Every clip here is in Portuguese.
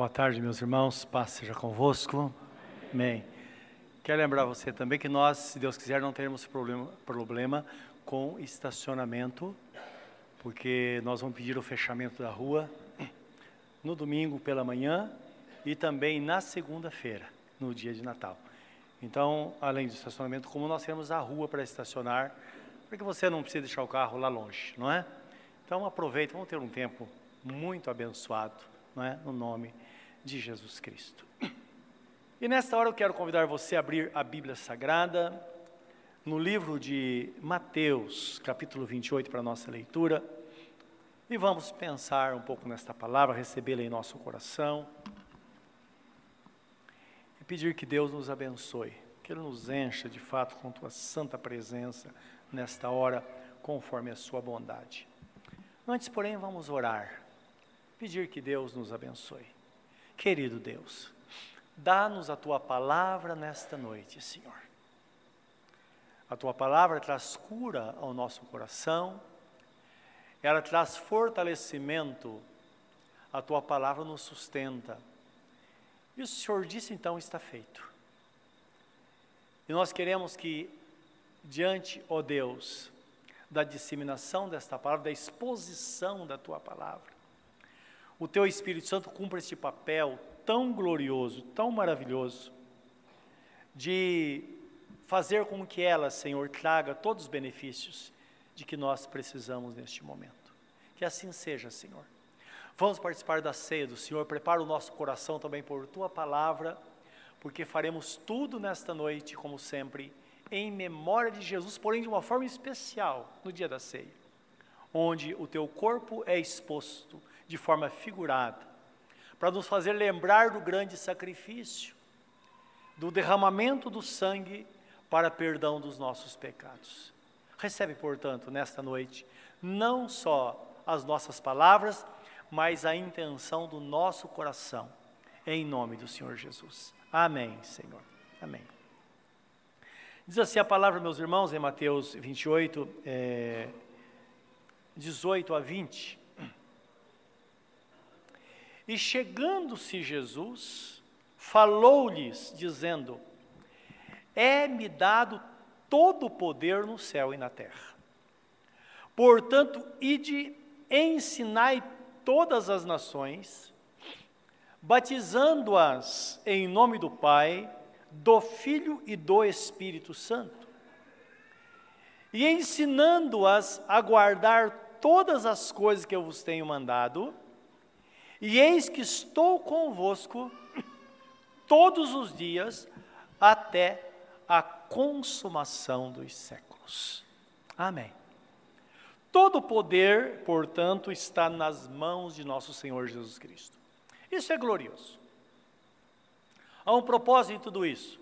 Boa tarde, meus irmãos. Paz seja convosco. Amém. Quero lembrar você também que nós, se Deus quiser, não teremos problema, problema com estacionamento, porque nós vamos pedir o fechamento da rua no domingo pela manhã e também na segunda-feira, no dia de Natal. Então, além do estacionamento, como nós temos a rua para estacionar, para que você não precise deixar o carro lá longe, não é? Então, aproveite, vamos ter um tempo muito abençoado, não é? No nome de Jesus Cristo. E nesta hora eu quero convidar você a abrir a Bíblia Sagrada no livro de Mateus, capítulo 28, para a nossa leitura. E vamos pensar um pouco nesta palavra, recebê-la em nosso coração. E pedir que Deus nos abençoe, que Ele nos encha de fato com Tua santa presença nesta hora, conforme a Sua bondade. Antes, porém, vamos orar, pedir que Deus nos abençoe. Querido Deus, dá-nos a tua palavra nesta noite, Senhor. A tua palavra traz cura ao nosso coração, ela traz fortalecimento, a tua palavra nos sustenta. E o Senhor disse então está feito. E nós queremos que, diante, ó Deus, da disseminação desta palavra, da exposição da tua palavra, o teu Espírito Santo cumpra este papel tão glorioso, tão maravilhoso, de fazer com que ela, Senhor, traga todos os benefícios de que nós precisamos neste momento. Que assim seja, Senhor. Vamos participar da ceia do Senhor, prepara o nosso coração também por tua palavra, porque faremos tudo nesta noite, como sempre, em memória de Jesus, porém de uma forma especial no dia da ceia, onde o teu corpo é exposto de forma figurada, para nos fazer lembrar do grande sacrifício, do derramamento do sangue para perdão dos nossos pecados. Recebe, portanto, nesta noite, não só as nossas palavras, mas a intenção do nosso coração, em nome do Senhor Jesus. Amém, Senhor. Amém. Diz assim a palavra, meus irmãos, em Mateus 28, é, 18 a 20. E chegando-se Jesus, falou-lhes, dizendo: É-me dado todo o poder no céu e na terra. Portanto, ide, ensinai todas as nações, batizando-as em nome do Pai, do Filho e do Espírito Santo, e ensinando-as a guardar todas as coisas que eu vos tenho mandado, e eis que estou convosco todos os dias até a consumação dos séculos. Amém. Todo poder, portanto, está nas mãos de nosso Senhor Jesus Cristo. Isso é glorioso. Há um propósito em tudo isso.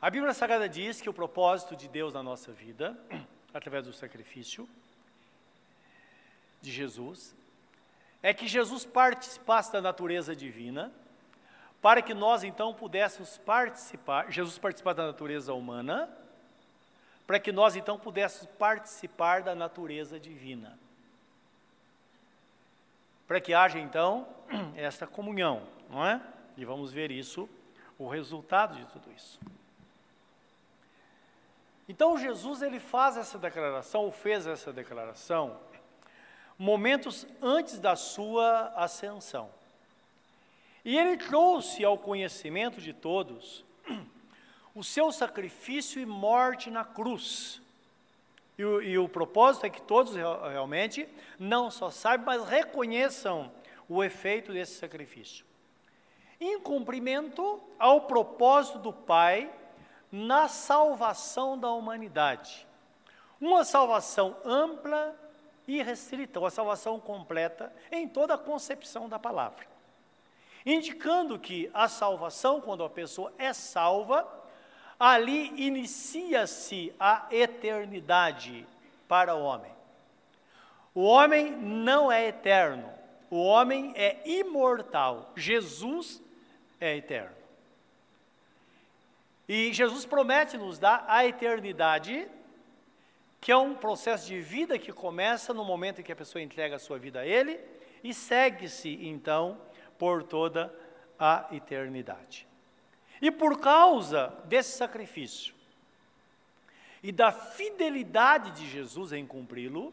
A Bíblia Sagrada diz que o propósito de Deus na nossa vida, através do sacrifício de Jesus, é que Jesus participasse da natureza divina, para que nós então pudéssemos participar, Jesus participasse da natureza humana, para que nós então pudéssemos participar da natureza divina. Para que haja então esta comunhão, não é? E vamos ver isso, o resultado de tudo isso. Então Jesus ele faz essa declaração, ou fez essa declaração, momentos antes da sua ascensão. E ele trouxe ao conhecimento de todos o seu sacrifício e morte na cruz. E o, e o propósito é que todos realmente não só saibam, mas reconheçam o efeito desse sacrifício. Em cumprimento ao propósito do Pai na salvação da humanidade. Uma salvação ampla e restrita, uma salvação completa em toda a concepção da palavra. Indicando que a salvação, quando a pessoa é salva, ali inicia-se a eternidade para o homem. O homem não é eterno, o homem é imortal. Jesus é eterno. E Jesus promete nos dar a eternidade que é um processo de vida que começa no momento em que a pessoa entrega a sua vida a Ele e segue-se então por toda a eternidade. E por causa desse sacrifício e da fidelidade de Jesus em cumpri-lo,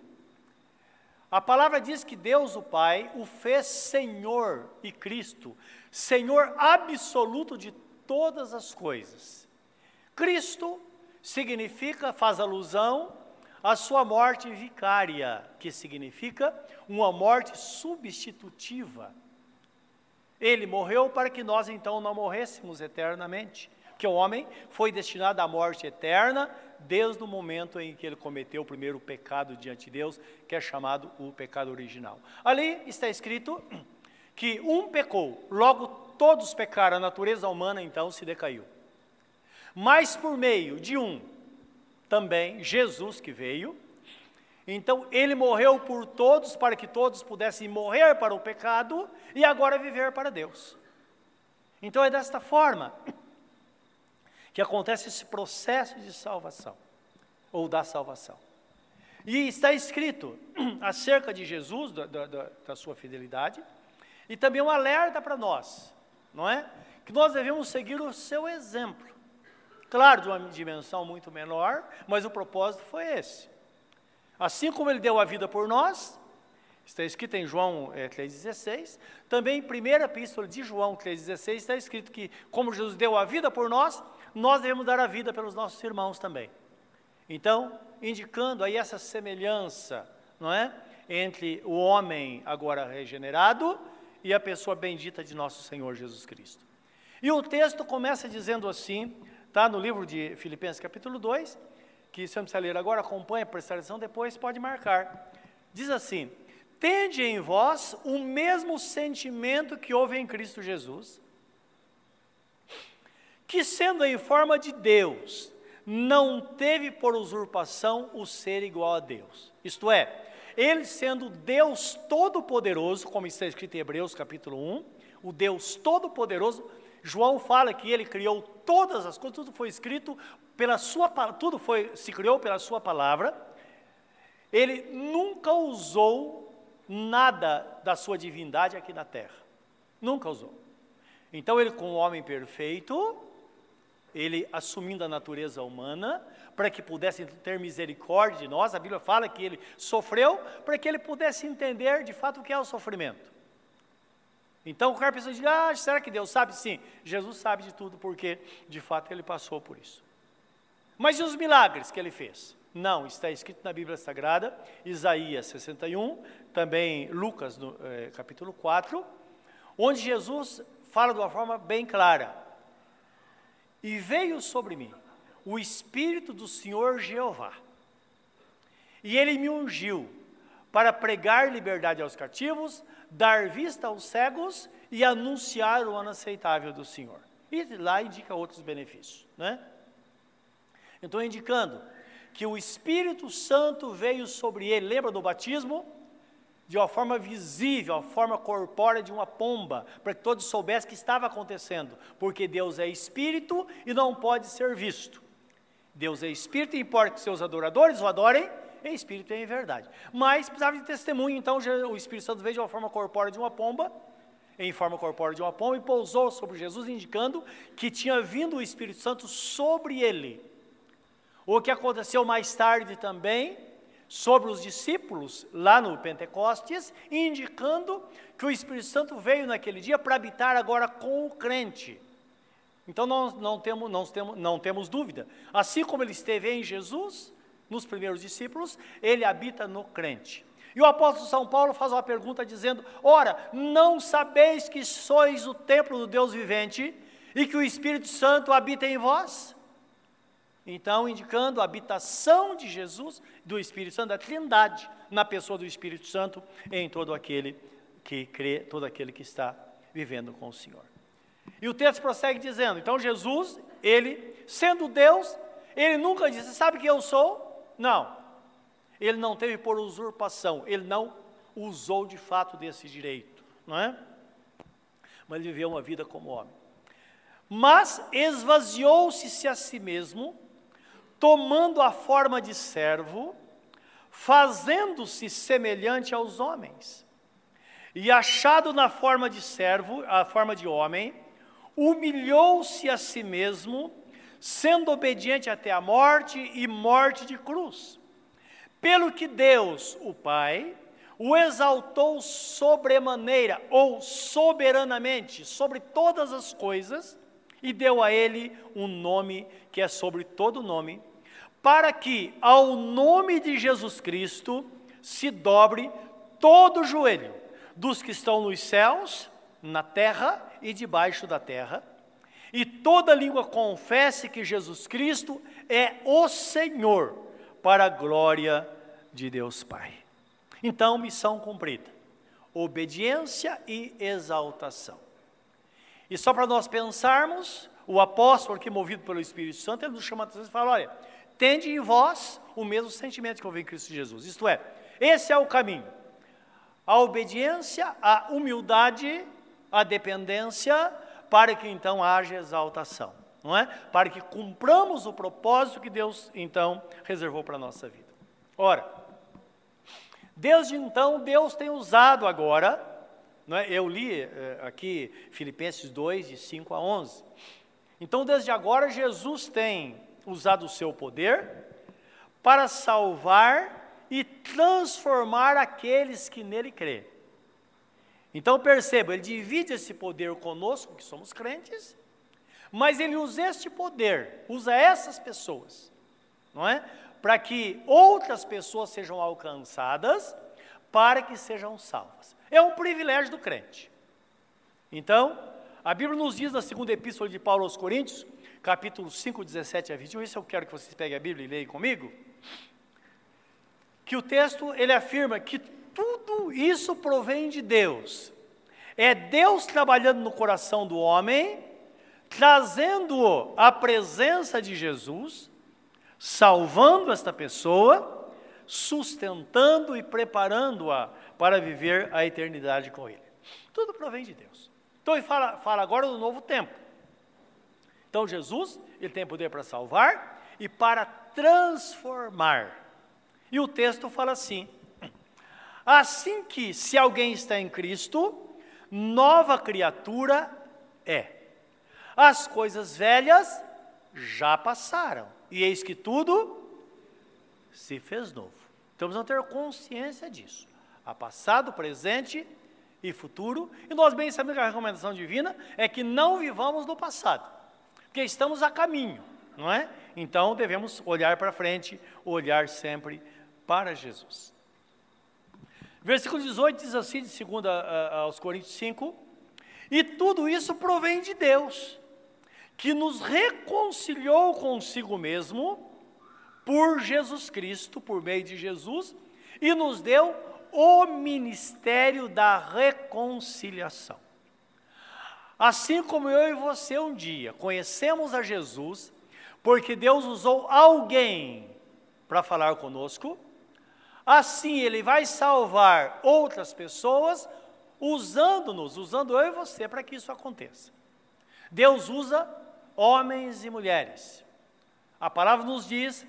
a palavra diz que Deus, o Pai, o fez Senhor e Cristo, Senhor absoluto de todas as coisas. Cristo significa, faz alusão à sua morte vicária, que significa uma morte substitutiva. Ele morreu para que nós então não morrêssemos eternamente, porque o homem foi destinado à morte eterna desde o momento em que ele cometeu o primeiro pecado diante de Deus, que é chamado o pecado original. Ali está escrito que um pecou, logo todos pecaram, a natureza humana então se decaiu. Mas por meio de um, também Jesus que veio, então ele morreu por todos para que todos pudessem morrer para o pecado e agora viver para Deus. Então é desta forma que acontece esse processo de salvação ou da salvação. E está escrito acerca de Jesus, da, da, da sua fidelidade, e também um alerta para nós, não é? Que nós devemos seguir o seu exemplo. Claro, de uma dimensão muito menor, mas o propósito foi esse. Assim como ele deu a vida por nós, está escrito em João é, 3,16, também em 1 Epístola de João 3,16 está escrito que, como Jesus deu a vida por nós, nós devemos dar a vida pelos nossos irmãos também. Então, indicando aí essa semelhança, não é? Entre o homem agora regenerado e a pessoa bendita de nosso Senhor Jesus Cristo. E o texto começa dizendo assim, está no livro de Filipenses capítulo 2, que se eu ler agora, acompanha, presta atenção, depois pode marcar. Diz assim: Tende em vós o mesmo sentimento que houve em Cristo Jesus, que sendo em forma de Deus, não teve por usurpação o ser igual a Deus. Isto é, ele sendo Deus todo-poderoso, como está escrito em Hebreus capítulo 1, o Deus todo-poderoso, João fala que ele criou todas as coisas, tudo foi escrito pela sua tudo foi se criou pela sua palavra. Ele nunca usou nada da sua divindade aqui na terra. Nunca usou. Então ele com o homem perfeito, ele assumindo a natureza humana, para que pudesse ter misericórdia de nós, a Bíblia fala que ele sofreu para que ele pudesse entender de fato o que é o sofrimento. Então o cara pensa, ah, será que Deus sabe? Sim, Jesus sabe de tudo, porque de fato ele passou por isso. Mas e os milagres que ele fez? Não, está escrito na Bíblia Sagrada, Isaías 61, também Lucas, no, eh, capítulo 4, onde Jesus fala de uma forma bem clara: E veio sobre mim o Espírito do Senhor Jeová, e ele me ungiu para pregar liberdade aos cativos, dar vista aos cegos e anunciar o ano aceitável do Senhor. E lá indica outros benefícios, né? Então, indicando que o Espírito Santo veio sobre ele, lembra do batismo? De uma forma visível, a forma corpórea de uma pomba, para que todos soubessem que estava acontecendo, porque Deus é Espírito e não pode ser visto. Deus é Espírito e importa que seus adoradores o adorem em espírito e em verdade. Mas precisava de testemunho, então o Espírito Santo veio de uma forma corpórea de uma pomba, em forma corpórea de uma pomba, e pousou sobre Jesus, indicando que tinha vindo o Espírito Santo sobre ele. O que aconteceu mais tarde também, sobre os discípulos, lá no Pentecostes, indicando que o Espírito Santo veio naquele dia para habitar agora com o crente. Então nós não temos, não, temos, não temos dúvida. Assim como ele esteve em Jesus, nos primeiros discípulos, ele habita no crente. E o apóstolo São Paulo faz uma pergunta dizendo: Ora, não sabeis que sois o templo do Deus vivente e que o Espírito Santo habita em vós? Então, indicando a habitação de Jesus, do Espírito Santo, da Trindade, na pessoa do Espírito Santo, em todo aquele que crê, todo aquele que está vivendo com o Senhor. E o texto prossegue dizendo: então Jesus, ele, sendo Deus, ele nunca disse: Sabe que eu sou? Não. Ele não teve por usurpação, ele não usou de fato desse direito, não é? Mas ele viveu uma vida como homem. Mas esvaziou-se a si mesmo, tomando a forma de servo, fazendo-se semelhante aos homens. E achado na forma de servo, a forma de homem, humilhou-se a si mesmo, sendo obediente até a morte e morte de cruz. Pelo que Deus, o Pai, o exaltou sobremaneira ou soberanamente sobre todas as coisas e deu a ele um nome que é sobre todo nome, para que ao nome de Jesus Cristo se dobre todo o joelho dos que estão nos céus, na terra e debaixo da terra, e toda língua confesse que Jesus Cristo é o Senhor, para a glória de Deus Pai. Então, missão cumprida: obediência e exaltação. E só para nós pensarmos, o apóstolo, que movido pelo Espírito Santo, ele nos chama a atenção e fala: olha, tende em vós o mesmo sentimento que houve em Cristo Jesus. Isto é, esse é o caminho. A obediência, a humildade, a dependência, para que então haja exaltação, não é? Para que cumpramos o propósito que Deus então reservou para a nossa vida. Ora, Desde então, Deus tem usado agora, é? eu li eh, aqui Filipenses 2, de 5 a 11. Então, desde agora, Jesus tem usado o seu poder para salvar e transformar aqueles que nele crê. Então perceba, ele divide esse poder conosco, que somos crentes, mas ele usa este poder, usa essas pessoas, não é? para que outras pessoas sejam alcançadas, para que sejam salvas. É um privilégio do crente. Então, a Bíblia nos diz na segunda epístola de Paulo aos Coríntios, capítulo 5, 17 a 21, isso eu quero que vocês peguem a Bíblia e leiam comigo, que o texto, ele afirma que tudo isso provém de Deus. É Deus trabalhando no coração do homem, trazendo-o à presença de Jesus, salvando esta pessoa, sustentando e preparando-a para viver a eternidade com Ele. Tudo provém de Deus. Então ele fala, fala agora do novo tempo. Então Jesus, ele tem poder para salvar e para transformar. E o texto fala assim: Assim que, se alguém está em Cristo, nova criatura é. As coisas velhas já passaram e eis que tudo se fez novo. Então precisamos ter consciência disso. A passado, presente e futuro. E nós bem sabemos que a recomendação divina é que não vivamos no passado, porque estamos a caminho, não é? Então devemos olhar para frente, olhar sempre para Jesus. Versículo 18 diz assim, de 2 aos Coríntios 5: E tudo isso provém de Deus que nos reconciliou consigo mesmo por Jesus Cristo, por meio de Jesus, e nos deu o ministério da reconciliação. Assim como eu e você um dia conhecemos a Jesus, porque Deus usou alguém para falar conosco, assim Ele vai salvar outras pessoas, usando-nos, usando eu e você para que isso aconteça. Deus usa homens e mulheres. A palavra nos diz,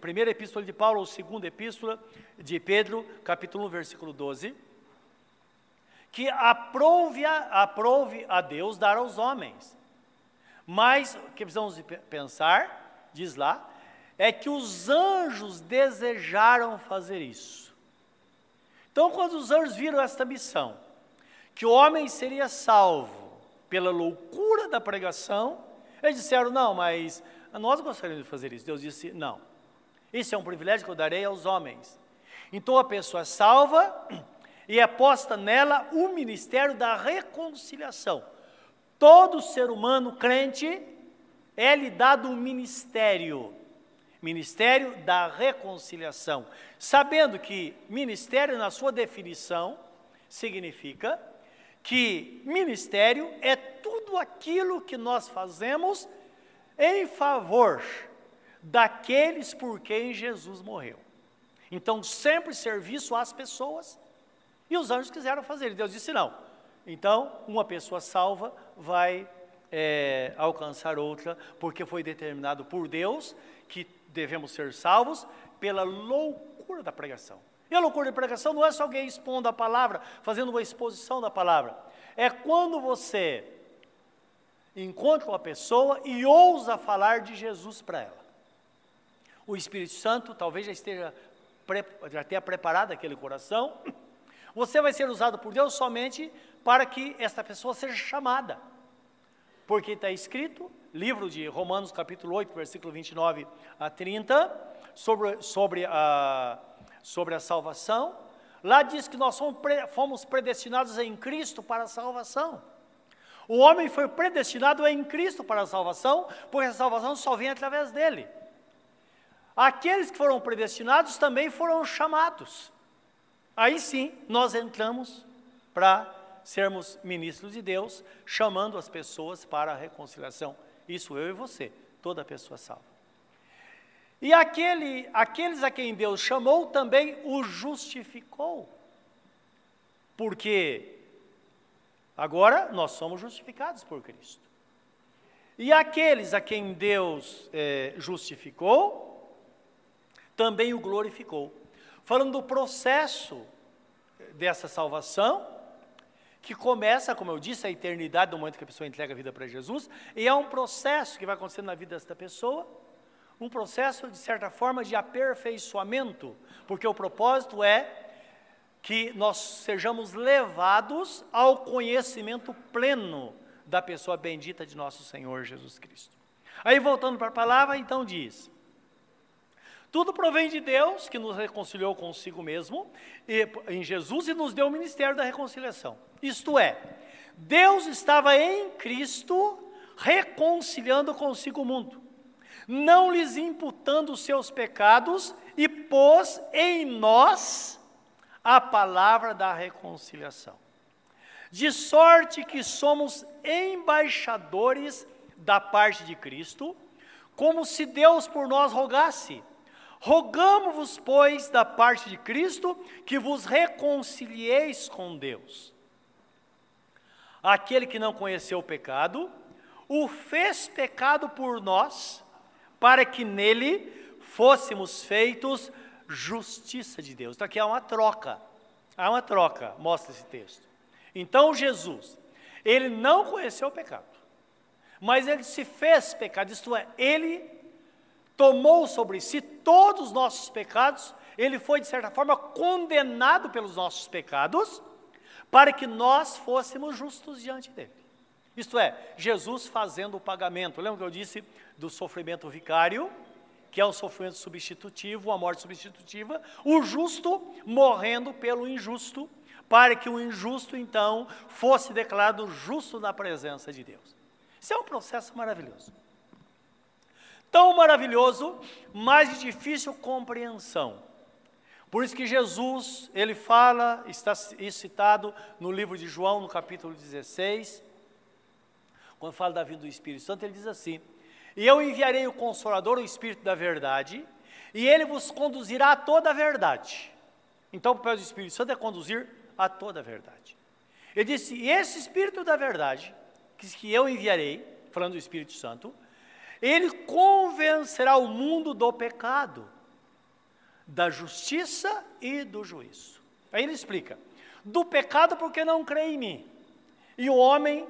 primeira epístola de Paulo, ou segunda epístola de Pedro, capítulo 1, versículo 12, que aprove a, aprove a Deus dar aos homens. Mas o que precisamos pensar, diz lá, é que os anjos desejaram fazer isso. Então, quando os anjos viram esta missão, que o homem seria salvo pela loucura da pregação, eles disseram: Não, mas nós gostaríamos de fazer isso. Deus disse: Não. Isso é um privilégio que eu darei aos homens. Então a pessoa salva e é posta nela o ministério da reconciliação. Todo ser humano crente é lhe dado o ministério, ministério da reconciliação, sabendo que ministério, na sua definição, significa que ministério é tudo aquilo que nós fazemos em favor daqueles por quem Jesus morreu. Então, sempre serviço às pessoas. E os anjos quiseram fazer, e Deus disse não. Então, uma pessoa salva vai é, alcançar outra, porque foi determinado por Deus que devemos ser salvos pela loucura da pregação. E a loucura de pregação não é só alguém expondo a palavra, fazendo uma exposição da palavra. É quando você encontra uma pessoa e ousa falar de Jesus para ela. O Espírito Santo talvez já esteja já tenha preparado aquele coração. Você vai ser usado por Deus somente para que esta pessoa seja chamada. Porque está escrito, livro de Romanos capítulo 8, versículo 29 a 30, sobre, sobre, a, sobre a salvação. Lá diz que nós fomos predestinados em Cristo para a salvação. O homem foi predestinado em Cristo para a salvação, porque a salvação só vem através dele. Aqueles que foram predestinados também foram chamados. Aí sim, nós entramos para sermos ministros de Deus, chamando as pessoas para a reconciliação. Isso eu e você, toda pessoa salva. E aquele, aqueles a quem Deus chamou também o justificou. Porque agora nós somos justificados por Cristo. E aqueles a quem Deus é, justificou, também o glorificou. Falando do processo dessa salvação, que começa, como eu disse, a eternidade do momento que a pessoa entrega a vida para Jesus, e é um processo que vai acontecendo na vida desta pessoa um processo, de certa forma, de aperfeiçoamento, porque o propósito é que nós sejamos levados ao conhecimento pleno da pessoa bendita de nosso Senhor Jesus Cristo. Aí, voltando para a palavra, então diz: tudo provém de Deus, que nos reconciliou consigo mesmo, e, em Jesus, e nos deu o ministério da reconciliação. Isto é, Deus estava em Cristo reconciliando consigo o mundo não lhes imputando os seus pecados, e pôs em nós a palavra da reconciliação. De sorte que somos embaixadores da parte de Cristo, como se Deus por nós rogasse. Rogamos-vos, pois, da parte de Cristo, que vos reconcilieis com Deus. Aquele que não conheceu o pecado, o fez pecado por nós, para que nele fôssemos feitos justiça de Deus. Então aqui há uma troca. Há uma troca, mostra esse texto. Então Jesus, ele não conheceu o pecado, mas ele se fez pecado, isto é, ele tomou sobre si todos os nossos pecados, ele foi de certa forma condenado pelos nossos pecados, para que nós fôssemos justos diante dele. Isto é, Jesus fazendo o pagamento. Lembra que eu disse do sofrimento vicário, que é o sofrimento substitutivo, a morte substitutiva, o justo morrendo pelo injusto, para que o injusto então fosse declarado justo na presença de Deus. Isso é um processo maravilhoso. Tão maravilhoso, mas de difícil compreensão. Por isso que Jesus, ele fala, está citado no livro de João, no capítulo 16, quando fala da vinda do Espírito Santo, ele diz assim: E eu enviarei o Consolador, o Espírito da Verdade, e ele vos conduzirá a toda a verdade. Então, o papel do Espírito Santo é conduzir a toda a verdade. Ele disse: E esse Espírito da Verdade, que eu enviarei, falando do Espírito Santo, ele convencerá o mundo do pecado, da justiça e do juízo. Aí ele explica: do pecado porque não crê em mim, e o homem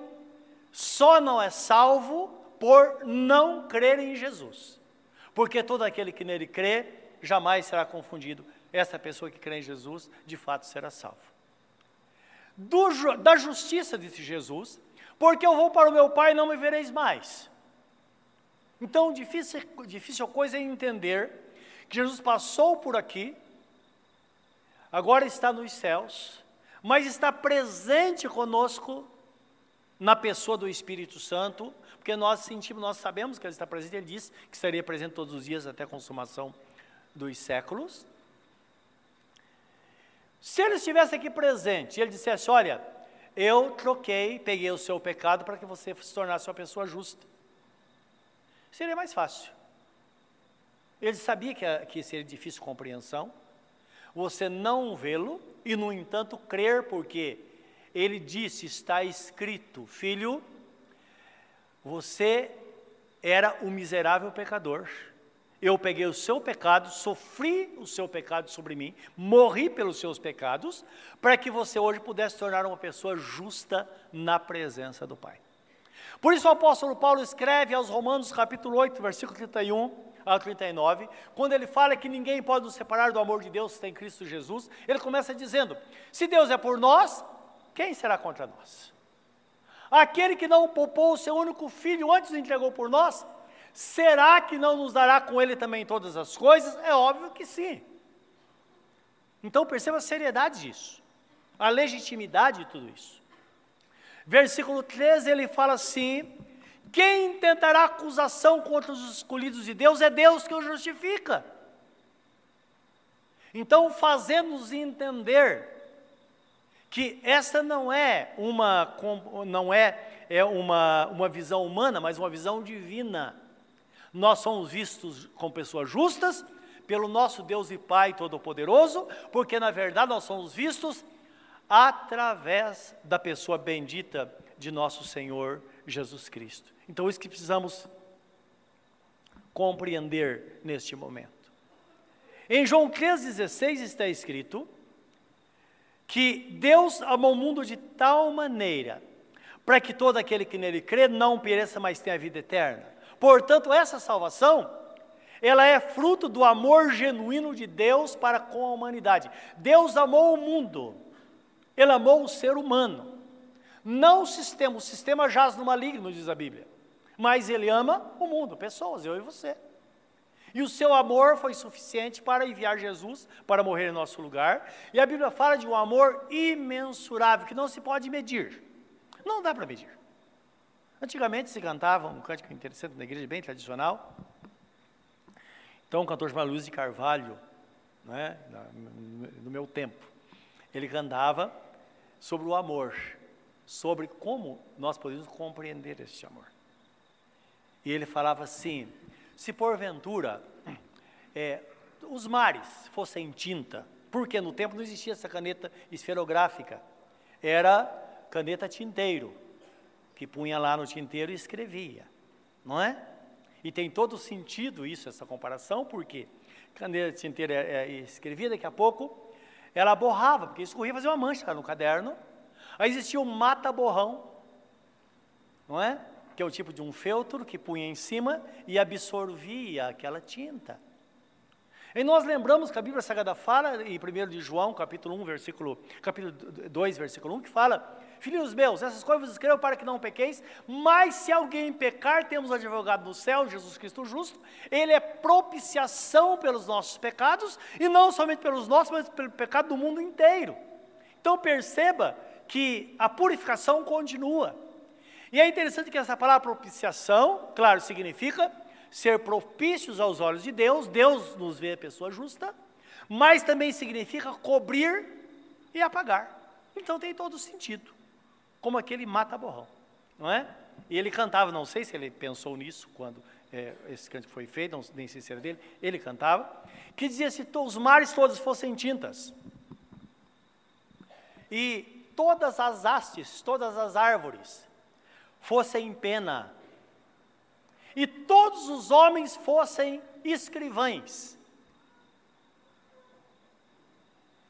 só não é salvo por não crer em Jesus. Porque todo aquele que nele crê jamais será confundido. Essa pessoa que crê em Jesus, de fato, será salvo. Do, da justiça, disse Jesus, porque eu vou para o meu Pai e não me vereis mais. Então, difícil, difícil coisa é entender que Jesus passou por aqui, agora está nos céus, mas está presente conosco na pessoa do Espírito Santo, porque nós sentimos, nós sabemos que ele está presente, ele disse que estaria presente todos os dias até a consumação dos séculos. Se ele estivesse aqui presente e ele dissesse: Olha, eu troquei, peguei o seu pecado para que você se tornasse uma pessoa justa, seria mais fácil. Ele sabia que, que seria difícil compreensão, você não vê-lo e, no entanto, crer, porque ele disse: Está escrito, filho, você era um miserável pecador, Eu peguei o seu pecado, sofri o seu pecado sobre mim, morri pelos seus pecados, para que você hoje pudesse tornar uma pessoa justa na presença do Pai. Por isso o apóstolo Paulo escreve aos Romanos capítulo 8, versículo 31 a 39, quando ele fala que ninguém pode nos separar do amor de Deus que tem Cristo Jesus, ele começa dizendo: Se Deus é por nós, quem será contra nós? Aquele que não poupou o seu único filho antes entregou por nós, será que não nos dará com ele também todas as coisas? É óbvio que sim. Então perceba a seriedade disso, a legitimidade de tudo isso. Versículo 13 ele fala assim: quem tentará acusação contra os escolhidos de Deus é Deus que o justifica. Então, fazendo-nos entender que essa não é uma não é, é uma, uma visão humana, mas uma visão divina. Nós somos vistos como pessoas justas pelo nosso Deus e Pai Todo-Poderoso, porque na verdade nós somos vistos através da pessoa bendita de nosso Senhor Jesus Cristo. Então, isso que precisamos compreender neste momento. Em João 3,16 está escrito que Deus amou o mundo de tal maneira para que todo aquele que nele crê não pereça, mas tenha a vida eterna. Portanto, essa salvação, ela é fruto do amor genuíno de Deus para com a humanidade. Deus amou o mundo, Ele amou o ser humano. Não o sistema, o sistema jaz no maligno, diz a Bíblia. Mas Ele ama o mundo, pessoas, eu e você. E o seu amor foi suficiente para enviar Jesus para morrer em nosso lugar. E a Bíblia fala de um amor imensurável, que não se pode medir. Não dá para medir. Antigamente se cantava um cântico interessante na igreja, bem tradicional. Então, o cantor chamado Luiz de Carvalho, né, no meu tempo, ele cantava sobre o amor, sobre como nós podemos compreender esse amor. E ele falava assim: se porventura é, os mares fossem tinta, porque no tempo não existia essa caneta esferográfica, era caneta tinteiro, que punha lá no tinteiro e escrevia, não é? E tem todo sentido isso, essa comparação, porque caneta tinteiro é, é, escrevia, daqui a pouco ela borrava, porque escorria fazer uma mancha no caderno. Aí existia o mata-borrão, não é? que é o tipo de um feltro que punha em cima e absorvia aquela tinta. E nós lembramos que a Bíblia Sagrada fala, em 1 de João, capítulo 1, versículo, capítulo 2, versículo 1, que fala, Filhos meus, essas coisas vos escrevo para que não pequeis, mas se alguém pecar, temos advogado no céu, Jesus Cristo justo, ele é propiciação pelos nossos pecados, e não somente pelos nossos, mas pelo pecado do mundo inteiro. Então perceba que a purificação continua. E é interessante que essa palavra propiciação, claro, significa ser propícios aos olhos de Deus, Deus nos vê a pessoa justa, mas também significa cobrir e apagar. Então tem todo sentido, como aquele mata-borrão, não é? E ele cantava, não sei se ele pensou nisso quando é, esse canto foi feito, não, nem sei se era dele, ele cantava, que dizia se os mares todos fossem tintas, e todas as hastes, todas as árvores, fossem pena, e todos os homens fossem escrivães.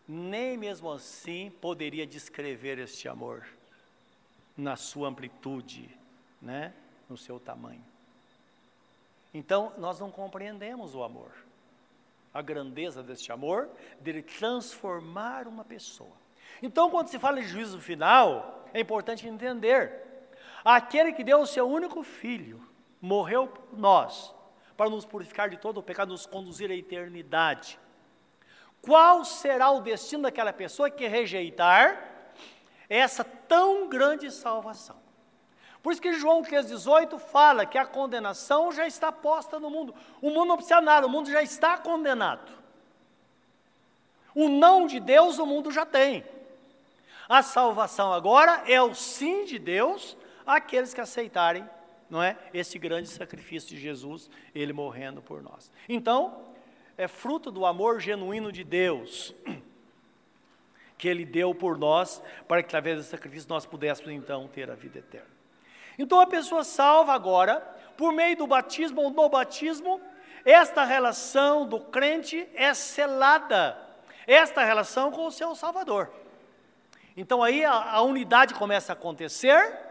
Nem mesmo assim poderia descrever este amor na sua amplitude, né? no seu tamanho. Então, nós não compreendemos o amor, a grandeza deste amor, dele transformar uma pessoa. Então, quando se fala de juízo final, é importante entender Aquele que deu o seu único filho, morreu por nós, para nos purificar de todo o pecado, nos conduzir à eternidade. Qual será o destino daquela pessoa que rejeitar essa tão grande salvação? Por isso que João 3,18 fala que a condenação já está posta no mundo. O mundo não precisa nada, o mundo já está condenado. O não de Deus o mundo já tem. A salvação agora é o sim de Deus aqueles que aceitarem, não é, esse grande sacrifício de Jesus, ele morrendo por nós. Então, é fruto do amor genuíno de Deus que ele deu por nós, para que através desse sacrifício nós pudéssemos então ter a vida eterna. Então a pessoa salva agora, por meio do batismo ou no batismo, esta relação do crente é selada, esta relação com o seu Salvador. Então aí a, a unidade começa a acontecer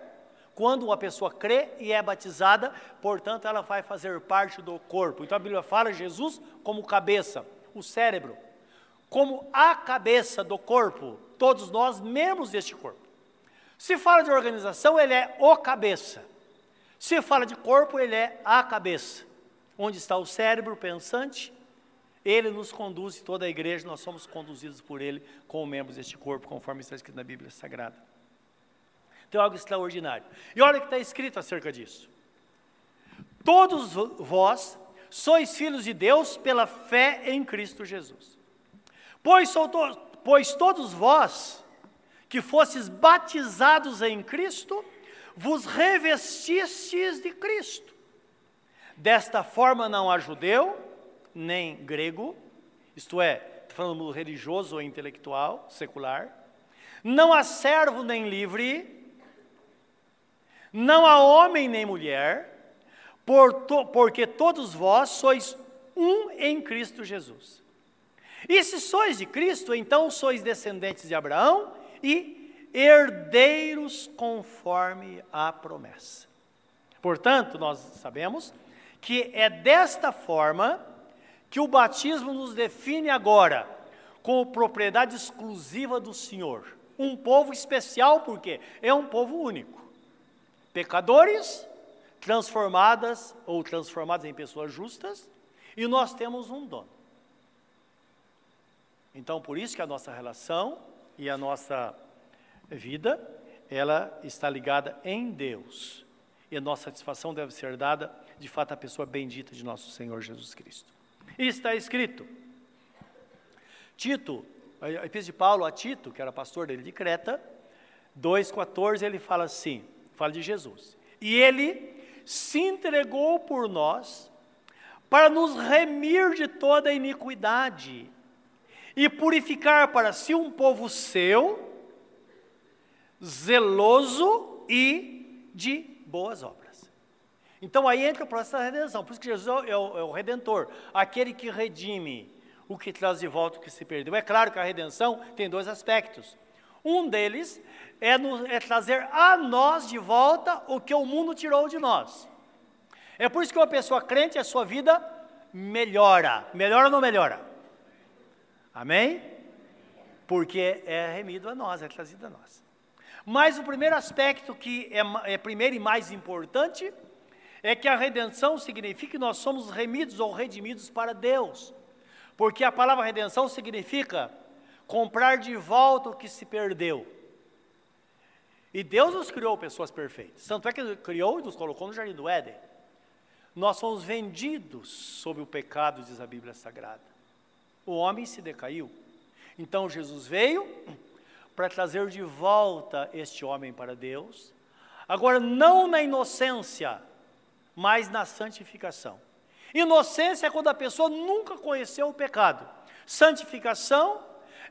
quando uma pessoa crê e é batizada, portanto ela vai fazer parte do corpo. Então a Bíblia fala Jesus como cabeça, o cérebro, como a cabeça do corpo, todos nós membros deste corpo. Se fala de organização, ele é o cabeça. Se fala de corpo, ele é a cabeça. Onde está o cérebro pensante, ele nos conduz, toda a igreja, nós somos conduzidos por ele como membros deste corpo, conforme está escrito na Bíblia Sagrada. Tem algo extraordinário. E olha o que está escrito acerca disso. Todos vós sois filhos de Deus pela fé em Cristo Jesus. Pois, to pois todos vós que fostes batizados em Cristo, vos revestistes de Cristo. Desta forma não há judeu, nem grego, isto é, falando religioso ou intelectual, secular, não há servo nem livre, não há homem nem mulher, por to, porque todos vós sois um em Cristo Jesus. E se sois de Cristo, então sois descendentes de Abraão e herdeiros conforme a promessa. Portanto, nós sabemos que é desta forma que o batismo nos define agora como propriedade exclusiva do Senhor. Um povo especial, porque é um povo único. Pecadores transformadas ou transformadas em pessoas justas, e nós temos um dono. Então, por isso que a nossa relação e a nossa vida, ela está ligada em Deus. E a nossa satisfação deve ser dada, de fato, à pessoa bendita de nosso Senhor Jesus Cristo. E está escrito, Tito, a epístola de Paulo a Tito, que era pastor dele de Creta, 2,14, ele fala assim, fala de Jesus. E ele se entregou por nós para nos remir de toda iniquidade e purificar para si um povo seu, zeloso e de boas obras. Então aí entra o processo da redenção, por isso que Jesus é o, é o redentor, aquele que redime o que traz de volta o que se perdeu. É claro que a redenção tem dois aspectos. Um deles é, no, é, trazer a nós de volta o que o mundo tirou de nós. É por isso que uma pessoa crente, a sua vida melhora. Melhora ou não melhora? Amém? Porque é remido a nós, é trazido a nós. Mas o primeiro aspecto que é, é primeiro e mais importante é que a redenção significa que nós somos remidos ou redimidos para Deus. Porque a palavra redenção significa comprar de volta o que se perdeu. E Deus nos criou pessoas perfeitas. Tanto é que Ele criou e nos colocou no jardim do Éden. Nós somos vendidos sob o pecado, diz a Bíblia Sagrada o homem se decaiu. Então Jesus veio para trazer de volta este homem para Deus, agora não na inocência, mas na santificação. Inocência é quando a pessoa nunca conheceu o pecado. Santificação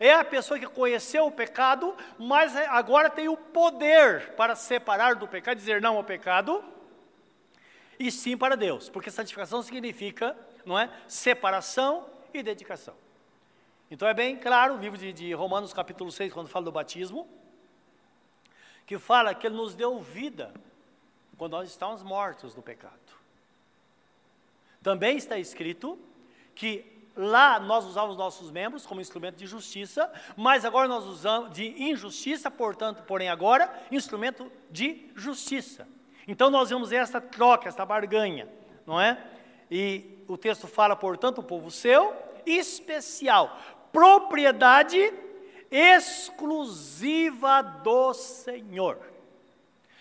é a pessoa que conheceu o pecado, mas agora tem o poder para separar do pecado, dizer não ao pecado e sim para Deus, porque santificação significa, não é, separação e dedicação. Então é bem claro o livro de, de Romanos capítulo 6, quando fala do batismo, que fala que ele nos deu vida quando nós estávamos mortos no pecado. Também está escrito que lá nós usávamos nossos membros como instrumento de justiça, mas agora nós usamos de injustiça, portanto, porém agora, instrumento de justiça. Então nós vemos essa troca, essa barganha, não é? E o texto fala, portanto, o povo seu, especial, propriedade exclusiva do Senhor.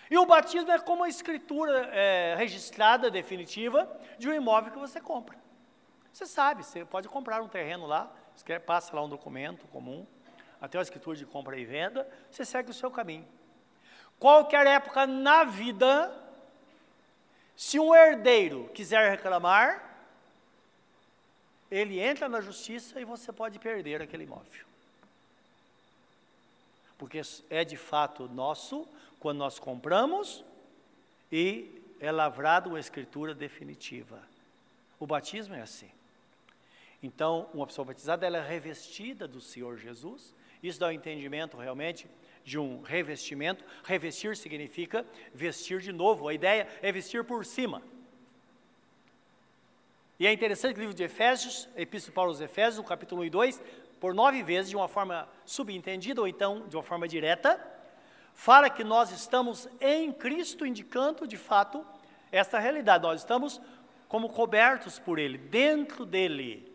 E o batismo é como a escritura é, registrada, definitiva, de um imóvel que você compra. Você sabe, você pode comprar um terreno lá, passa lá um documento comum, até a escritura de compra e venda, você segue o seu caminho. Qualquer época na vida, se um herdeiro quiser reclamar, ele entra na justiça e você pode perder aquele imóvel. Porque é de fato nosso quando nós compramos e é lavrado uma escritura definitiva. O batismo é assim. Então, uma pessoa batizada ela é revestida do Senhor Jesus. Isso dá o um entendimento realmente de um revestimento. Revestir significa vestir de novo. A ideia é vestir por cima. E é interessante o livro de Efésios, Epístola de Paulo aos Efésios, no capítulo 1 e 2, por nove vezes, de uma forma subentendida ou então de uma forma direta, fala que nós estamos em Cristo, indicando de fato esta realidade. Nós estamos como cobertos por Ele, dentro dele.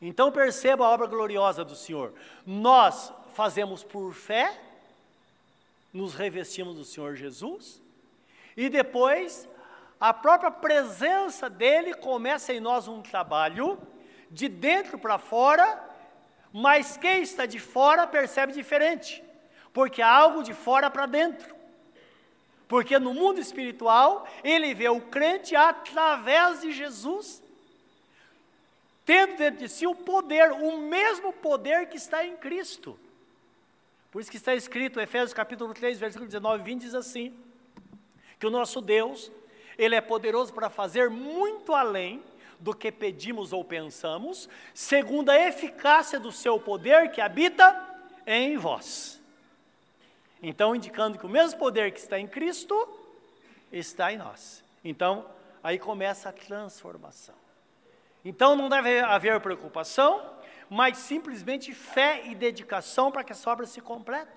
Então perceba a obra gloriosa do Senhor. Nós fazemos por fé, nos revestimos do Senhor Jesus, e depois a própria presença dele começa em nós um trabalho de dentro para fora, mas quem está de fora percebe diferente, porque há algo de fora para dentro. Porque no mundo espiritual, ele vê o crente através de Jesus, tendo dentro de si o poder, o mesmo poder que está em Cristo. Por isso que está escrito, Efésios capítulo 3, versículo 19 e 20, diz assim: que o nosso Deus ele é poderoso para fazer muito além do que pedimos ou pensamos, segundo a eficácia do seu poder que habita em vós. Então, indicando que o mesmo poder que está em Cristo está em nós. Então, aí começa a transformação. Então, não deve haver preocupação, mas simplesmente fé e dedicação para que essa obra se complete.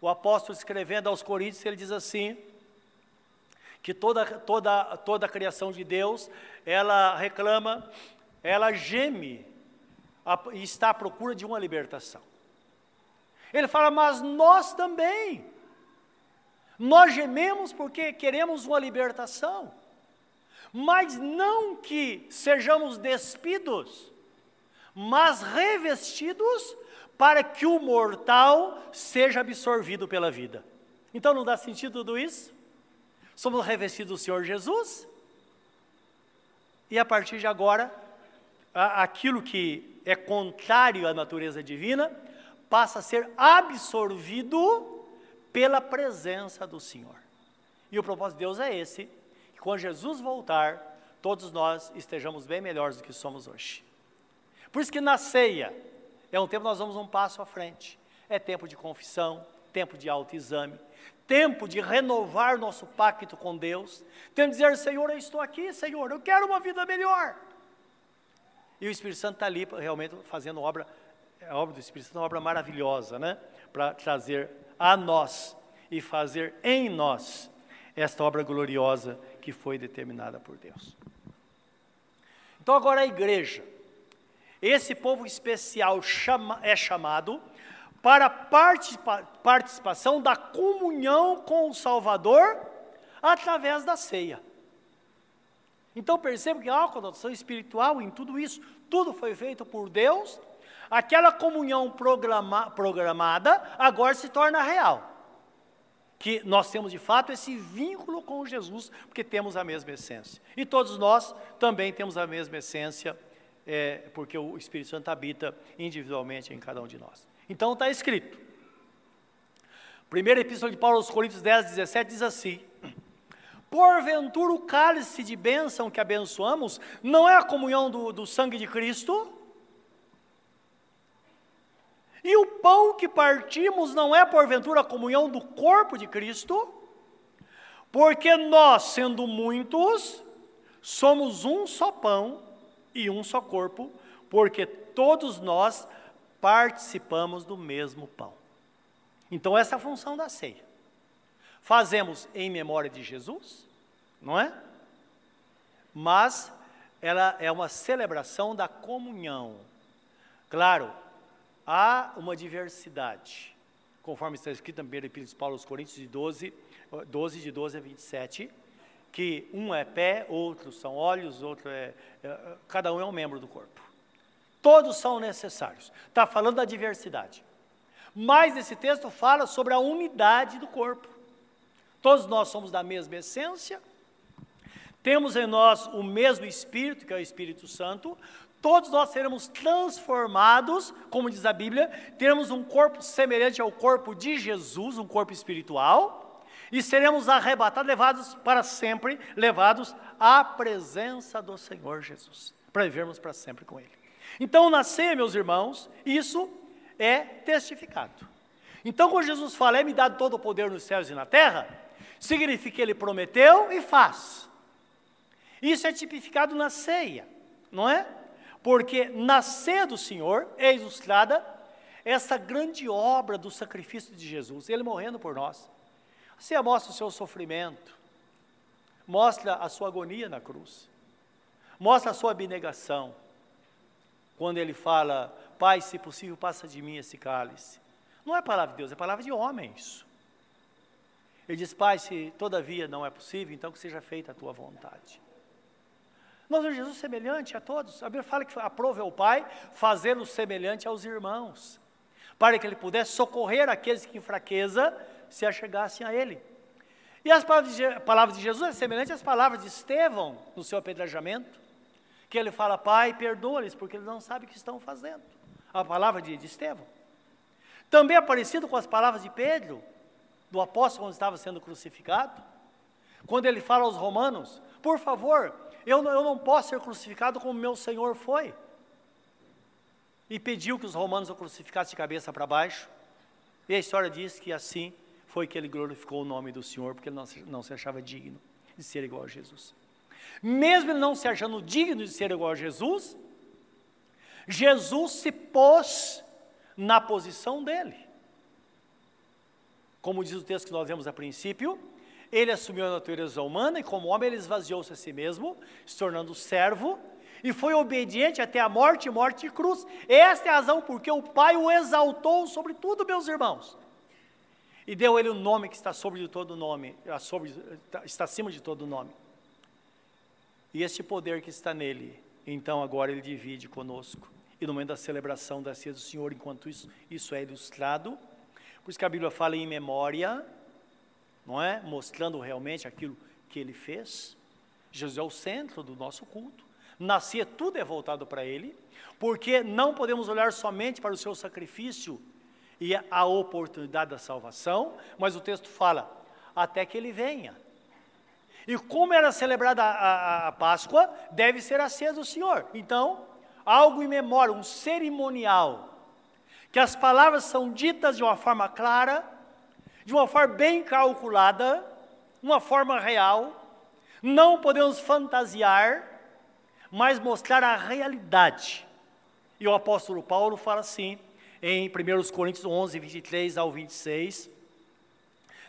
O apóstolo escrevendo aos Coríntios, ele diz assim: que toda, toda, toda a criação de Deus, ela reclama, ela geme e está à procura de uma libertação. Ele fala, mas nós também, nós gememos porque queremos uma libertação, mas não que sejamos despidos, mas revestidos para que o mortal seja absorvido pela vida. Então não dá sentido tudo isso? Somos revestidos do Senhor Jesus. E a partir de agora, aquilo que é contrário à natureza divina passa a ser absorvido pela presença do Senhor. E o propósito de Deus é esse: que quando Jesus voltar, todos nós estejamos bem melhores do que somos hoje. Por isso que na ceia é um tempo nós vamos um passo à frente. É tempo de confissão, tempo de autoexame, tempo de renovar nosso pacto com Deus, tempo de dizer, Senhor, eu estou aqui, Senhor, eu quero uma vida melhor. E o Espírito Santo está ali realmente fazendo obra, a obra do Espírito Santo é uma obra maravilhosa, né? Para trazer a nós e fazer em nós esta obra gloriosa que foi determinada por Deus. Então agora a igreja, esse povo especial chama, é chamado para participa participação da comunhão com o Salvador através da ceia. Então perceba que há uma conotação espiritual em tudo isso, tudo foi feito por Deus, aquela comunhão programa programada agora se torna real. Que nós temos de fato esse vínculo com Jesus, porque temos a mesma essência. E todos nós também temos a mesma essência, é, porque o Espírito Santo habita individualmente em cada um de nós. Então está escrito. Primeira Epístola de Paulo aos Coríntios 10, 17 diz assim: Porventura o cálice de bênção que abençoamos não é a comunhão do, do sangue de Cristo? E o pão que partimos não é porventura a comunhão do corpo de Cristo? Porque nós, sendo muitos, somos um só pão e um só corpo, porque todos nós participamos do mesmo pão. Então, essa é a função da ceia. Fazemos em memória de Jesus, não é? Mas ela é uma celebração da comunhão. Claro, há uma diversidade, conforme está escrito na primeira epístola de Paulo aos Coríntios de 12, 12, de 12 a 27, que um é pé, outros são olhos, outro é, é cada um é um membro do corpo. Todos são necessários. Está falando da diversidade. Mas esse texto fala sobre a unidade do corpo. Todos nós somos da mesma essência, temos em nós o mesmo Espírito, que é o Espírito Santo, todos nós seremos transformados, como diz a Bíblia, teremos um corpo semelhante ao corpo de Jesus, um corpo espiritual, e seremos arrebatados, levados para sempre, levados à presença do Senhor Jesus, para vivermos para sempre com Ele. Então, nascer, meus irmãos, isso é testificado. Então, quando Jesus fala, é-me dado todo o poder nos céus e na terra, significa que Ele prometeu e faz. Isso é tipificado na ceia, não é? Porque nascer do Senhor é ilustrada essa grande obra do sacrifício de Jesus, Ele morrendo por nós. Você mostra o seu sofrimento, mostra a sua agonia na cruz, mostra a sua abnegação. Quando ele fala, Pai, se possível, passa de mim esse cálice. Não é palavra de Deus, é palavra de homens. Ele diz, Pai, se todavia não é possível, então que seja feita a tua vontade. Nós vemos Jesus semelhante a todos. A Bíblia fala que aprove ao Pai fazê-lo semelhante aos irmãos, para que ele pudesse socorrer aqueles que em fraqueza se achegassem a ele. E as palavras de, palavras de Jesus é semelhante às palavras de Estevão no seu apedrejamento, que ele fala, Pai, perdoa-lhes, porque eles não sabem o que estão fazendo. A palavra de, de Estevão. Também é parecido com as palavras de Pedro, do apóstolo quando estava sendo crucificado, quando ele fala aos romanos, por favor, eu não, eu não posso ser crucificado como meu Senhor foi. E pediu que os romanos o crucificassem de cabeça para baixo. E a história diz que assim foi que ele glorificou o nome do Senhor, porque ele não se, não se achava digno de ser igual a Jesus. Mesmo ele não se achando digno de ser igual a Jesus, Jesus se pôs na posição dele. Como diz o texto que nós vemos a princípio, ele assumiu a natureza humana e, como homem, ele esvaziou-se a si mesmo, se tornando servo, e foi obediente até a morte morte de cruz. Esta é a razão porque o Pai o exaltou sobre tudo, meus irmãos e deu ele o nome que está sobre de todo nome, está acima de todo nome. E este poder que está nele, então agora ele divide conosco. E no momento da celebração da ceia do Senhor, enquanto isso, isso é ilustrado, por isso que a Bíblia fala em memória, não é? Mostrando realmente aquilo que ele fez. Jesus é o centro do nosso culto. Nascer tudo é voltado para ele, porque não podemos olhar somente para o seu sacrifício e a oportunidade da salvação, mas o texto fala, até que ele venha. E como era celebrada a, a, a Páscoa, deve ser a ceia do Senhor. Então, algo em memória, um cerimonial, que as palavras são ditas de uma forma clara, de uma forma bem calculada, uma forma real, não podemos fantasiar, mas mostrar a realidade. E o apóstolo Paulo fala assim, em 1 Coríntios 11, 23 ao 26,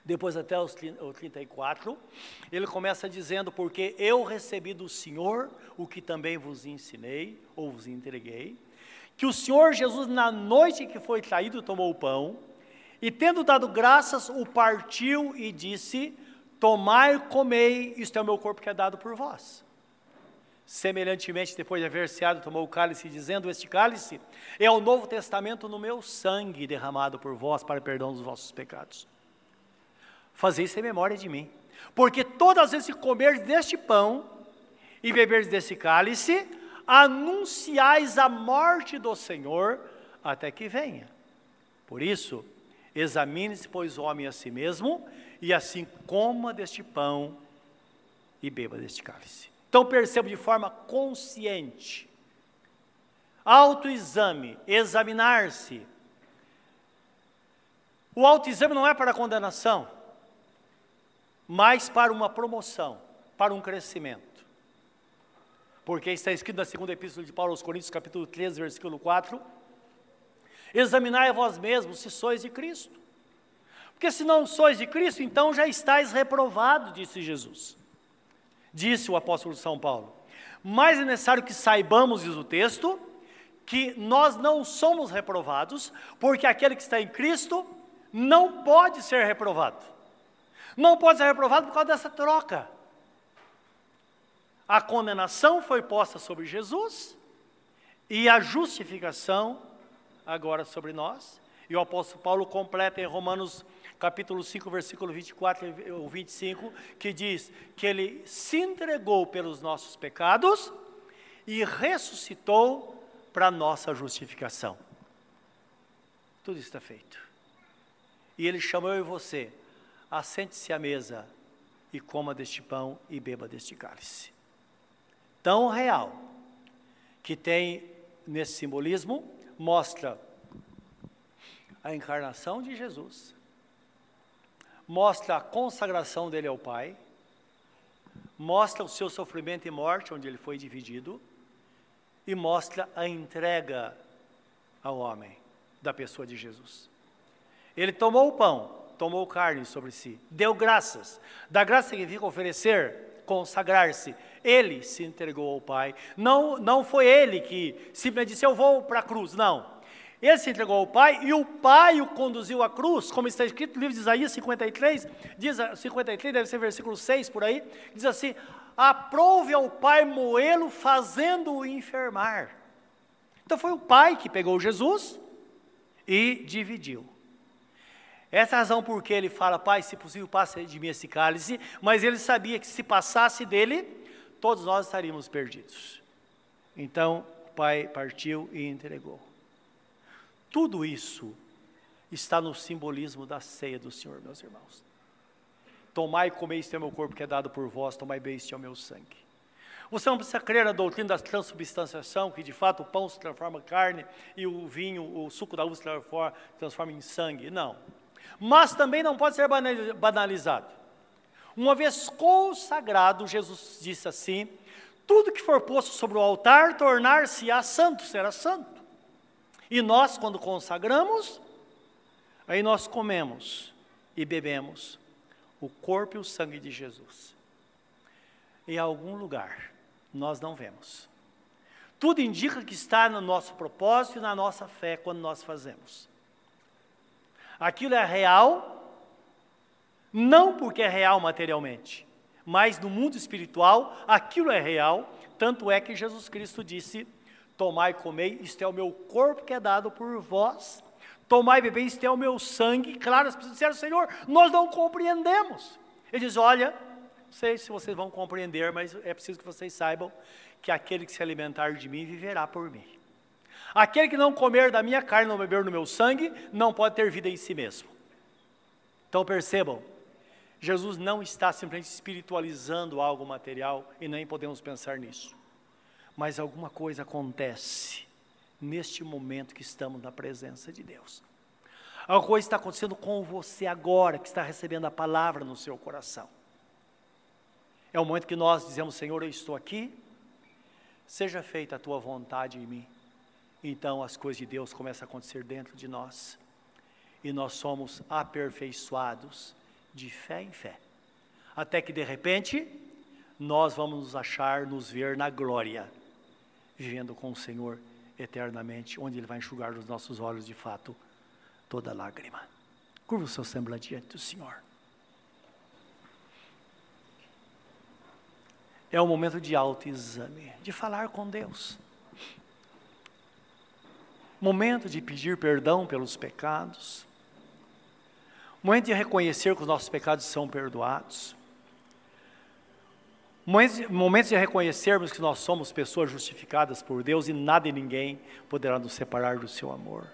depois até os 34, ele começa dizendo: Porque eu recebi do Senhor o que também vos ensinei, ou vos entreguei, que o Senhor Jesus, na noite que foi traído, tomou o pão, e tendo dado graças, o partiu e disse: Tomai, comei, isto é o meu corpo que é dado por vós. Semelhantemente, depois de haver ceado, tomou o cálice, dizendo: Este cálice é o novo testamento no meu sangue, derramado por vós para perdão dos vossos pecados. Fazei isso em memória de mim, porque todas as vezes que comerdes deste pão e beberdes desse cálice, anunciais a morte do Senhor até que venha. Por isso, examine-se, pois, o homem a si mesmo, e assim coma deste pão e beba deste cálice. Então percebo de forma consciente. Autoexame, examinar-se. O autoexame não é para condenação, mas para uma promoção, para um crescimento. Porque está escrito na segunda epístola de Paulo aos Coríntios, capítulo 13, versículo 4: Examinai a vós mesmos se sois de Cristo. Porque se não sois de Cristo, então já estáis reprovado, disse Jesus disse o apóstolo São Paulo. Mas é necessário que saibamos, diz o texto, que nós não somos reprovados, porque aquele que está em Cristo não pode ser reprovado. Não pode ser reprovado por causa dessa troca. A condenação foi posta sobre Jesus e a justificação agora sobre nós. E o apóstolo Paulo completa em Romanos capítulo 5, versículo 24 ou 25, que diz que ele se entregou pelos nossos pecados e ressuscitou para nossa justificação. Tudo está feito. E ele chamou eu e você assente-se à mesa e coma deste pão e beba deste cálice. Tão real que tem nesse simbolismo mostra a encarnação de Jesus, mostra a consagração dele ao Pai, mostra o seu sofrimento e morte, onde ele foi dividido, e mostra a entrega ao homem da pessoa de Jesus. Ele tomou o pão, tomou carne sobre si, deu graças. Da graça significa oferecer, consagrar-se. Ele se entregou ao Pai. Não, não foi ele que simplesmente disse: Eu vou para a cruz. Não. Ele se entregou ao Pai e o Pai o conduziu à cruz, como está escrito no livro de Isaías 53, diz, 53, deve ser versículo 6 por aí, diz assim: Aprove ao Pai moê-lo, fazendo-o enfermar. Então foi o Pai que pegou Jesus e dividiu. Essa é a razão por que ele fala, Pai, se possível, passe de mim esse cálice, mas ele sabia que se passasse dele, todos nós estaríamos perdidos. Então, o Pai partiu e entregou. Tudo isso está no simbolismo da ceia do Senhor, meus irmãos. Tomai e comei, este é meu corpo que é dado por vós, tomai bem, este é o meu sangue. Você não precisa crer na doutrina da transubstanciação, que de fato o pão se transforma em carne e o vinho, o suco da uva se transforma em sangue. Não. Mas também não pode ser banalizado. Uma vez consagrado, Jesus disse assim: tudo que for posto sobre o altar tornar-se-á santo, será santo. E nós, quando consagramos, aí nós comemos e bebemos o corpo e o sangue de Jesus. Em algum lugar, nós não vemos. Tudo indica que está no nosso propósito e na nossa fé quando nós fazemos. Aquilo é real, não porque é real materialmente, mas no mundo espiritual, aquilo é real, tanto é que Jesus Cristo disse Tomai e comei, isto é o meu corpo que é dado por vós. Tomai e bebei, isto é o meu sangue. Claro, as pessoas disseram, Senhor, nós não compreendemos. Ele diz: Olha, não sei se vocês vão compreender, mas é preciso que vocês saibam que aquele que se alimentar de mim viverá por mim. Aquele que não comer da minha carne, não beber do meu sangue, não pode ter vida em si mesmo. Então percebam, Jesus não está simplesmente espiritualizando algo material e nem podemos pensar nisso mas alguma coisa acontece neste momento que estamos na presença de Deus. Alguma coisa está acontecendo com você agora, que está recebendo a palavra no seu coração. É o momento que nós dizemos: Senhor, eu estou aqui, seja feita a tua vontade em mim. Então as coisas de Deus começam a acontecer dentro de nós, e nós somos aperfeiçoados de fé em fé, até que de repente nós vamos nos achar, nos ver na glória vivendo com o Senhor eternamente, onde Ele vai enxugar dos nossos olhos de fato toda lágrima. Curva o seu semblante diante do Senhor. É o momento de autoexame, de falar com Deus. Momento de pedir perdão pelos pecados. Momento de reconhecer que os nossos pecados são perdoados Momentos de reconhecermos que nós somos pessoas justificadas por Deus e nada e ninguém poderá nos separar do seu amor.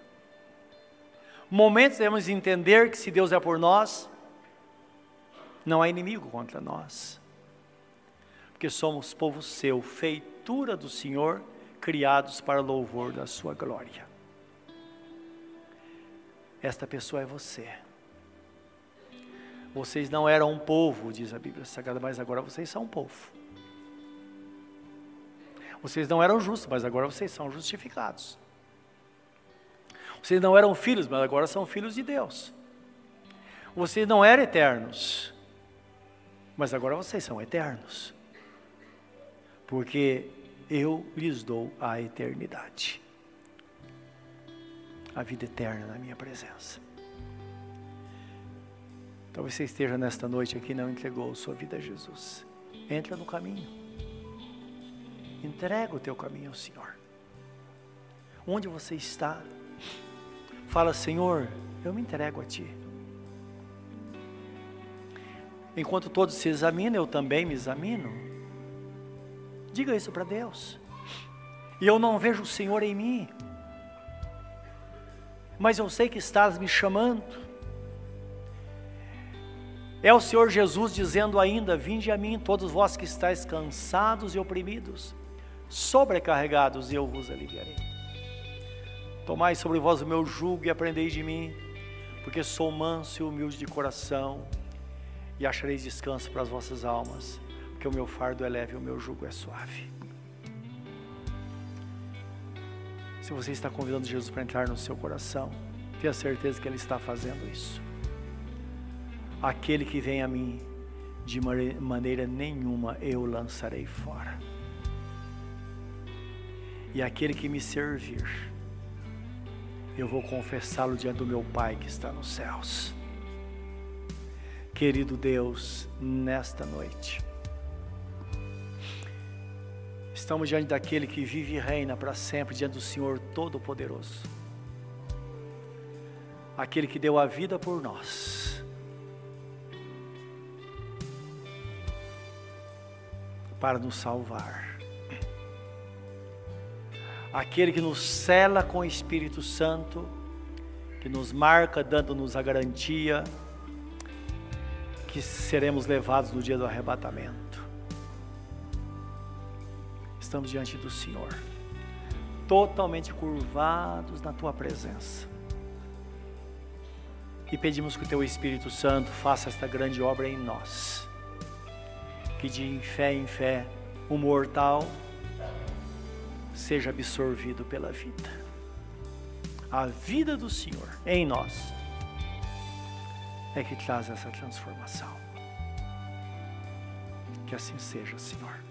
Momentos devemos entender que se Deus é por nós, não há inimigo contra nós. Porque somos povo seu, feitura do Senhor, criados para louvor da sua glória. Esta pessoa é você. Vocês não eram um povo, diz a Bíblia Sagrada, mas agora vocês são um povo. Vocês não eram justos, mas agora vocês são justificados. Vocês não eram filhos, mas agora são filhos de Deus. Vocês não eram eternos, mas agora vocês são eternos. Porque eu lhes dou a eternidade. A vida eterna na minha presença. Talvez você esteja nesta noite aqui e não entregou sua vida a Jesus. Entra no caminho. Entrega o teu caminho ao Senhor. Onde você está? Fala, Senhor, eu me entrego a Ti. Enquanto todos se examinam, eu também me examino. Diga isso para Deus. E eu não vejo o Senhor em mim, mas eu sei que estás me chamando É o Senhor Jesus dizendo ainda: Vinde a mim, todos vós que estáis cansados e oprimidos, sobrecarregados, e eu vos aliviarei. Tomai sobre vós o meu jugo e aprendei de mim, porque sou manso e humilde de coração, e achareis descanso para as vossas almas, porque o meu fardo é leve e o meu jugo é suave. Se você está convidando Jesus para entrar no seu coração, tenha certeza que Ele está fazendo isso. Aquele que vem a mim, de maneira nenhuma eu lançarei fora. E aquele que me servir, eu vou confessá-lo diante do meu Pai que está nos céus. Querido Deus, nesta noite, estamos diante daquele que vive e reina para sempre, diante do Senhor Todo-Poderoso, aquele que deu a vida por nós para nos salvar. Aquele que nos cela com o Espírito Santo, que nos marca, dando-nos a garantia que seremos levados no dia do arrebatamento. Estamos diante do Senhor, totalmente curvados na tua presença. E pedimos que o teu Espírito Santo faça esta grande obra em nós que de fé em fé o mortal seja absorvido pela vida. A vida do Senhor em nós é que traz essa transformação. Que assim seja, Senhor.